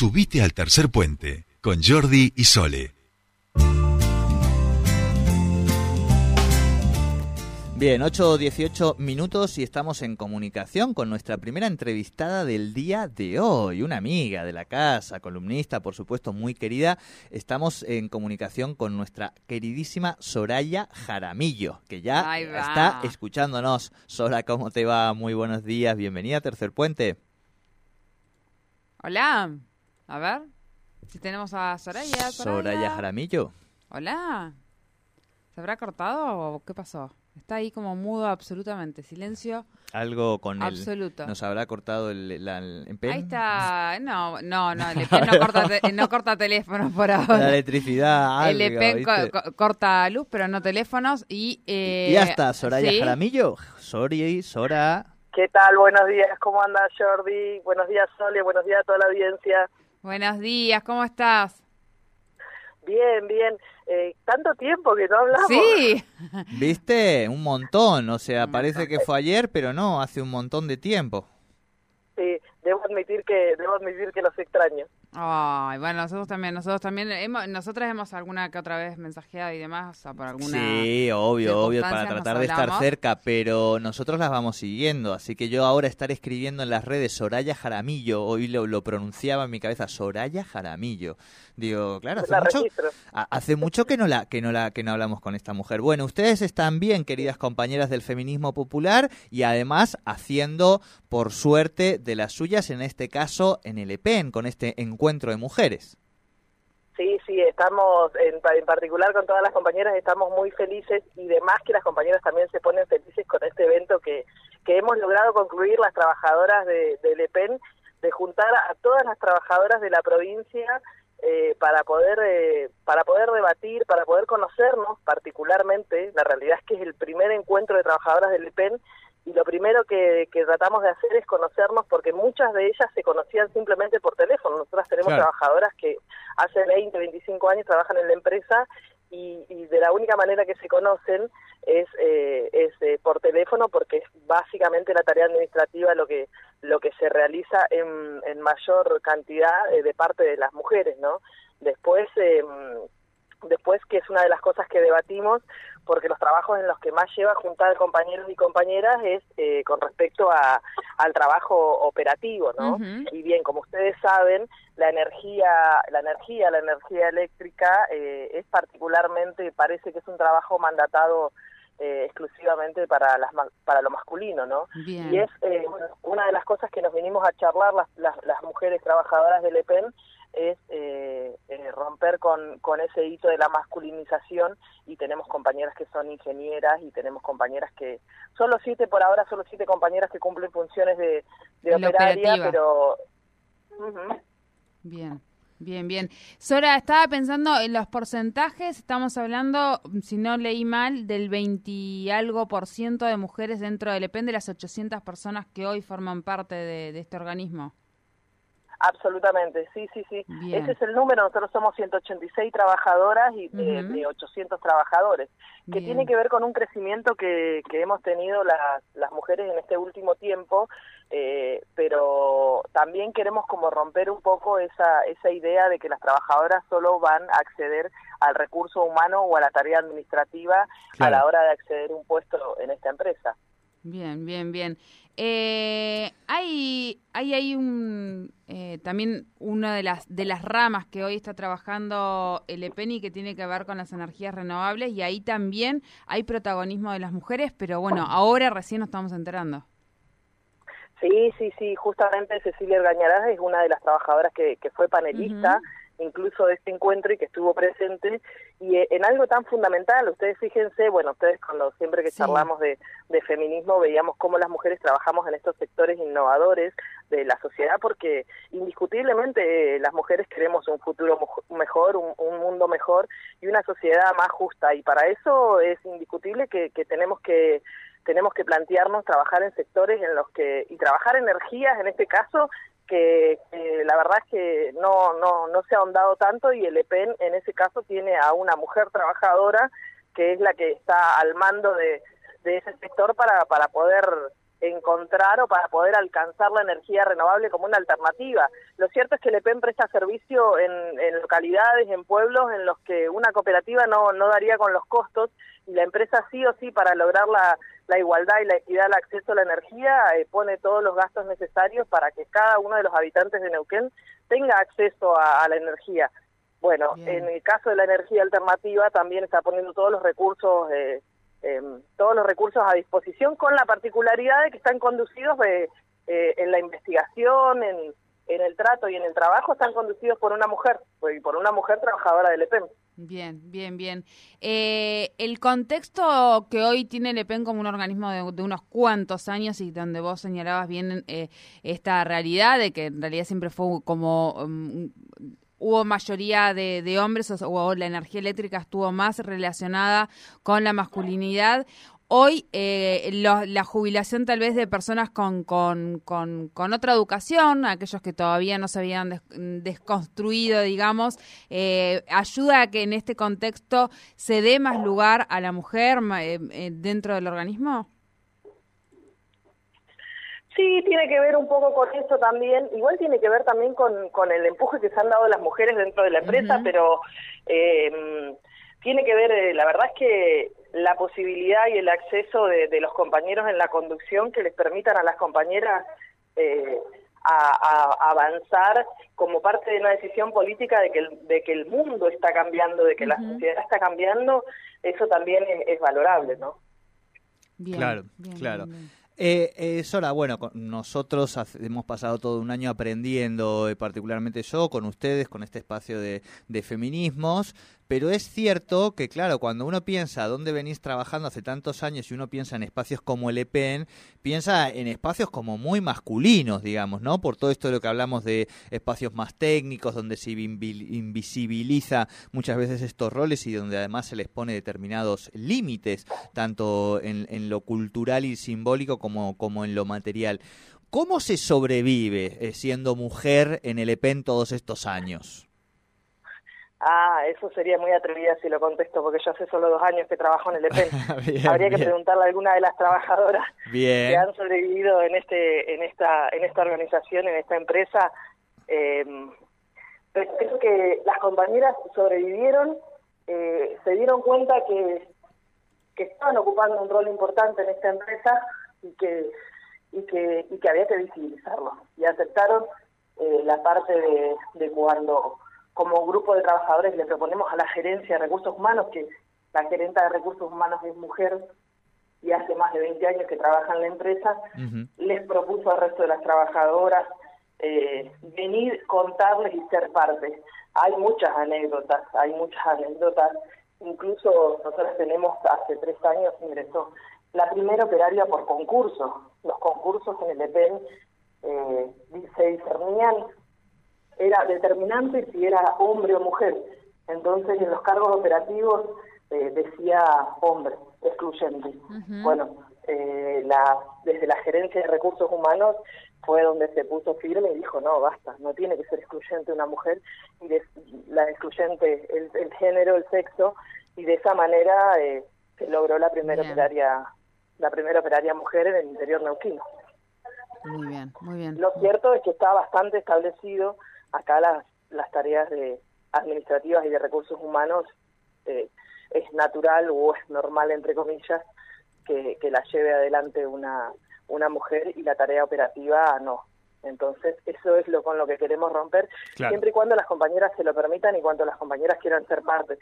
Subite al tercer puente con Jordi y Sole. Bien, 8 o 18 minutos y estamos en comunicación con nuestra primera entrevistada del día de hoy, una amiga de la casa, columnista, por supuesto, muy querida. Estamos en comunicación con nuestra queridísima Soraya Jaramillo, que ya está escuchándonos. Sora, ¿cómo te va? Muy buenos días, bienvenida a Tercer Puente. Hola, a ver, si tenemos a Soraya. Soraya, Jaramillo. Hola, ¿se habrá cortado o qué pasó? Está ahí como mudo absolutamente, silencio. Algo con Absoluto. Nos habrá cortado el, el, Ahí está. No, no, no. El EPEN no corta, no corta teléfonos por ahora. La electricidad. Algo, el EPEN corta luz, pero no teléfonos. Y, eh, y ya está, Soraya Jaramillo. Sorry, Sora. ¿Qué tal? Buenos días. ¿Cómo andas, Jordi? Buenos días, Sole. Buenos días a toda la audiencia. Buenos días. ¿Cómo estás? Bien, bien. Eh, tanto tiempo que no hablamos. Sí. ¿Viste? Un montón. O sea, parece que fue ayer, pero no, hace un montón de tiempo. Sí, debo admitir que debo admitir que los extraño. Ay, bueno, nosotros también, nosotros también, hemos, nosotras hemos alguna que otra vez mensajeado y demás, o por alguna Sí, obvio, obvio, para tratar de estar cerca, pero nosotros las vamos siguiendo, así que yo ahora estar escribiendo en las redes Soraya Jaramillo, hoy lo, lo pronunciaba en mi cabeza, Soraya Jaramillo. Digo, claro, hace mucho, hace mucho que no la que no la que no hablamos con esta mujer. Bueno, ustedes están bien, queridas compañeras del feminismo popular y además haciendo por suerte de las suyas en este caso en el EPEN con este encuentro de mujeres. Sí, sí, estamos en, en particular con todas las compañeras estamos muy felices y demás que las compañeras también se ponen felices con este evento que que hemos logrado concluir las trabajadoras de, del EPEN de juntar a todas las trabajadoras de la provincia eh, para poder eh, para poder debatir, para poder conocernos particularmente. La realidad es que es el primer encuentro de trabajadoras del EPEN y lo primero que, tratamos de hacer es conocernos porque muchas de ellas se conocían simplemente por teléfono. Nosotras tenemos trabajadoras que hace 20, 25 años trabajan en la empresa y, de la única manera que se conocen es, eh, es eh, por teléfono porque es básicamente la tarea administrativa lo que lo que se realiza en, en mayor cantidad eh, de parte de las mujeres no después em, después que es una de las cosas que debatimos porque los trabajos en los que más lleva juntar compañeros y compañeras es eh, con respecto a, al trabajo operativo, ¿no? Y bien, como ustedes saben, la energía, la energía, la energía eléctrica eh, es particularmente, parece que es un trabajo mandatado eh, exclusivamente para las para lo masculino, ¿no? Y es una de las cosas que nos vinimos a charlar las, las, las mujeres trabajadoras del EPEN es eh, eh, romper con, con ese hito de la masculinización y tenemos compañeras que son ingenieras y tenemos compañeras que, solo siete por ahora, solo siete compañeras que cumplen funciones de, de operaria, pero... Bien. Bien, bien. Sora, estaba pensando en los porcentajes, estamos hablando, si no leí mal, del 20 algo por ciento de mujeres dentro del EPEN de las 800 personas que hoy forman parte de este organismo. Absolutamente, sí, sí, sí. Ese es el número. Nosotros somos 186 trabajadoras y de, 800 trabajadores, que tiene que ver con un crecimiento que, que hemos tenido las, las mujeres en este último tiempo, eh, pero también queremos como romper un poco esa, esa idea de que las trabajadoras solo van a acceder al recurso humano o a la tarea administrativa a la hora de acceder a un puesto en esta empresa. Bien, bien, bien. Eh, hay, hay, hay un, eh, también una de las, de las ramas que hoy está trabajando el EPENI que tiene que ver con las energías renovables y ahí también hay protagonismo de las mujeres, pero bueno, ahora recién nos estamos enterando. Sí, sí, sí, justamente Cecilia Gañarás es una de las trabajadoras que, que fue panelista incluso de este encuentro y que estuvo presente. Y eh, en algo tan fundamental, ustedes fíjense, bueno, ustedes cuando siempre que charlamos de, de, feminismo veíamos cómo las mujeres trabajamos en estos sectores innovadores de la sociedad porque indiscutiblemente eh, las mujeres queremos un futuro mejor, un, un, mundo mejor y una sociedad más justa. Y para eso es indiscutible que, que tenemos que tenemos que plantearnos trabajar en sectores en los que y trabajar energías en este caso que, la verdad es que no, no, no se ha ahondado tanto y el EPEN en ese caso tiene a una mujer trabajadora que es la que está al mando de, de ese sector para, para poder encontrar o para poder alcanzar la energía renovable como una alternativa. Lo cierto es que el EPEN presta servicio en, en localidades, en pueblos en los que una cooperativa no, no daría con los costos y la empresa sí o sí para lograr la, la igualdad y la equidad al acceso a la energía eh, pone todos los gastos necesarios para que cada uno de los habitantes de Neuquén tenga acceso a, la energía. Bueno, en el caso de la energía alternativa también está poniendo todos los recursos eh, eh, todos los recursos a disposición con la particularidad de que están conducidos eh, en la investigación, en, en el trato y en el trabajo, están conducidos por una mujer, pues, por una mujer trabajadora del EPEM. Bien, bien, bien. Eh, el contexto que hoy tiene el EPEN como un organismo de, unos cuantos años y donde vos señalabas bien eh, esta realidad de que en realidad siempre fue como um, hubo mayoría de, hombres o, la energía eléctrica estuvo más relacionada con la masculinidad. Hoy eh, la jubilación tal vez de personas con, con, con, otra educación, aquellos que todavía no se habían desconstruido, digamos, eh, ayuda a que en este contexto se dé más lugar a la mujer eh, dentro del organismo. Sí, tiene que ver un poco con eso también. Igual tiene que ver también con, con el empuje que se han dado las mujeres dentro de la empresa, pero eh, tiene que ver, eh, la verdad es que la posibilidad y el acceso de, los compañeros en la conducción que les permitan a las compañeras eh, a, avanzar como parte de una decisión política de que el, de que el mundo está cambiando, de que la sociedad está cambiando, eso también es, valorable, ¿no? claro, claro. Eh, eh, Sora, bueno, nosotros hemos pasado todo un año aprendiendo, eh, particularmente yo, con ustedes, con este espacio de, de feminismos, pero es cierto que, claro, cuando uno piensa dónde venís trabajando hace tantos años y uno piensa en espacios como el EPEN, piensa en espacios como muy masculinos, digamos, ¿no? Por todo esto de lo que hablamos de espacios más técnicos, donde se invisibiliza muchas veces estos roles y donde además se les pone determinados límites, tanto en, en lo cultural y simbólico como, como en lo material. ¿Cómo se sobrevive eh, siendo mujer en el EPEN todos estos años? Ah, eso sería muy atrevida si lo contesto, porque yo hace solo dos años que trabajo en el EPEN. Habría que preguntarle a alguna de las trabajadoras que han sobrevivido en este, en esta, en esta organización, en esta empresa. Eh, pero creo que las compañeras sobrevivieron, eh, se dieron cuenta que, que estaban ocupando un rol importante en esta empresa y que y que y que había que visibilizarlo y aceptaron eh, la parte de, de cuando como grupo de trabajadores le proponemos a la gerencia de recursos humanos, que la gerenta de recursos humanos es mujer y hace más de 20 años que trabaja en la empresa, les propuso al resto de las trabajadoras eh, venir, contarles y ser parte. Hay muchas anécdotas, hay muchas anécdotas. Incluso nosotros tenemos, hace tres años ingresó la primera operaria por concurso. Los concursos en el EPEN eh, se discernían era determinante si era hombre o mujer. Entonces, en los cargos operativos eh, decía hombre, excluyente. Bueno, eh, la, desde la gerencia de recursos humanos fue donde se puso firme y dijo, no, basta, no tiene que ser excluyente una mujer, y la excluyente, el, género, el sexo, y de esa manera eh, se logró la primera operaria la primera operaria mujer en el interior neuquino. Muy bien, muy bien. Lo cierto es que está bastante establecido acá las, las tareas de administrativas y de recursos humanos eh, es natural o es normal, entre comillas, que, que la lleve adelante una, una mujer y la tarea operativa no. Entonces, eso es lo con lo que queremos romper, siempre y cuando las compañeras se lo permitan y cuando las compañeras quieran ser parte.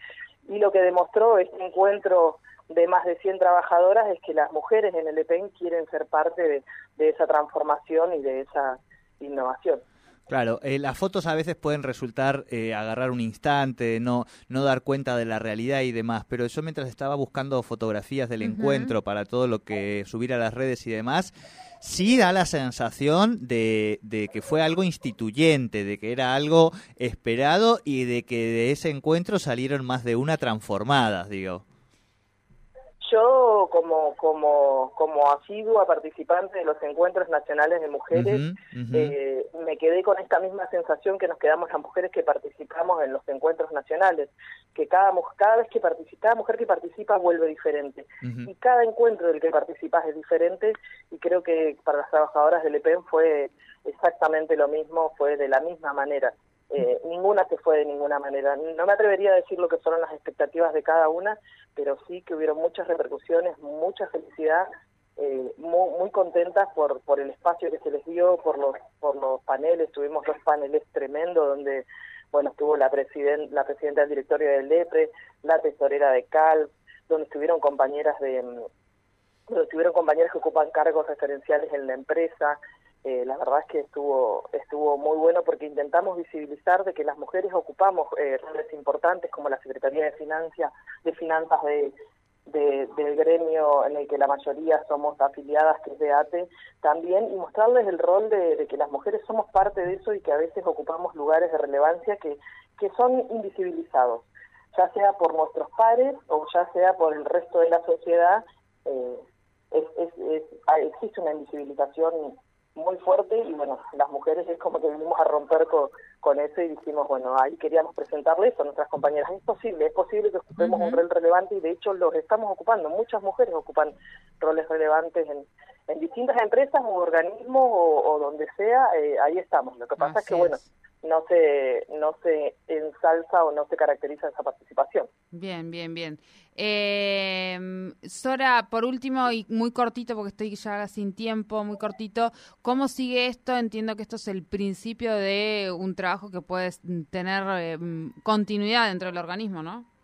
Y lo que demostró este encuentro de más de 100 trabajadoras es que las mujeres en el EPEN quieren ser parte de, de esa transformación y de esa innovación. Claro, eh, las fotos a veces pueden resultar eh, agarrar un instante, no, no dar cuenta de la realidad y demás, pero yo mientras estaba buscando fotografías del encuentro para todo lo que subir a las redes y demás, sí da la sensación de, de, que fue algo instituyente, de que era algo esperado y de que de ese encuentro salieron más de una transformadas, digo. Yo, como, como, como asidua participante de los encuentros nacionales de mujeres, eh, me quedé con esta misma sensación que nos quedamos las mujeres que participamos en los encuentros nacionales, que cada, cada vez que participa, cada mujer que participa vuelve diferente. Y cada encuentro del que participas es diferente, y creo que para las trabajadoras del EPEN fue exactamente lo mismo, fue de la misma manera. Eh, ninguna se fue de ninguna manera. No me atrevería a decir lo que fueron las expectativas de cada una, pero sí que hubieron muchas repercusiones, mucha felicidad, eh, muy, muy contentas por, por el espacio que se les dio, por los, por los paneles. Tuvimos dos paneles tremendos donde, bueno, estuvo la, president, la presidenta del directorio del DEPRE, la tesorera de CAL, donde estuvieron compañeras de donde estuvieron compañeras que ocupan cargos referenciales en la empresa, eh, la verdad es que estuvo estuvo muy bueno porque intentamos visibilizar de que las mujeres ocupamos eh, roles importantes como la Secretaría de Finanzas de Finanzas de, del gremio en el que la mayoría somos afiliadas, que es de ATE, también, y mostrarles el rol de, que las mujeres somos parte de eso y que a veces ocupamos lugares de relevancia que, que son invisibilizados, ya sea por nuestros pares o ya sea por el resto de la sociedad. Eh, es, es, existe una invisibilización muy fuerte y bueno, las mujeres es como que vinimos a romper con, con eso y dijimos, bueno, ahí queríamos presentarle eso a nuestras compañeras. Es posible, es posible que ocupemos un rol relevante y de hecho los estamos ocupando. Muchas mujeres ocupan roles relevantes en, en distintas empresas o organismos o, donde sea, eh, ahí estamos. Lo que pasa es que, bueno, no se, no se ensalza o no se caracteriza esa participación. Bien, bien, bien. Eh, Sora, por último y muy cortito, porque estoy ya sin tiempo, muy cortito, ¿cómo sigue esto? Entiendo que esto es el principio de un trabajo que puede tener eh, continuidad dentro del organismo, ¿no?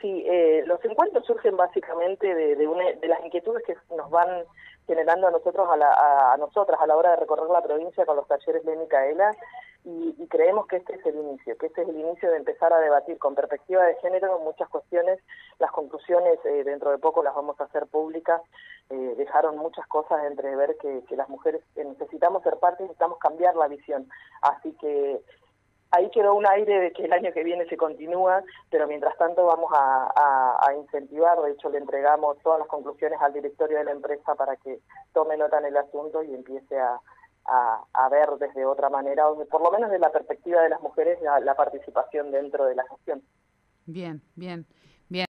Sí, eh, los encuentros surgen básicamente de, de, de las inquietudes que nos van generando a nosotros a, la, a, nosotras a la hora de recorrer la provincia con los talleres de Micaela y, creemos que este es el inicio, que este es el inicio de empezar a debatir con perspectiva de género muchas cuestiones. Las conclusiones eh, dentro de poco las vamos a hacer públicas. Eh, dejaron muchas cosas entre ver que, que las mujeres necesitamos ser parte, necesitamos cambiar la visión. Así que ahí quedó un aire de que el año que viene se continúa, pero mientras tanto vamos a, a, incentivar, de hecho le entregamos todas las conclusiones al directorio de la empresa para que tome nota en el asunto y empiece a, a, ver desde otra manera, o por lo menos desde la perspectiva de las mujeres, la, la participación dentro de la gestión. Bien, bien.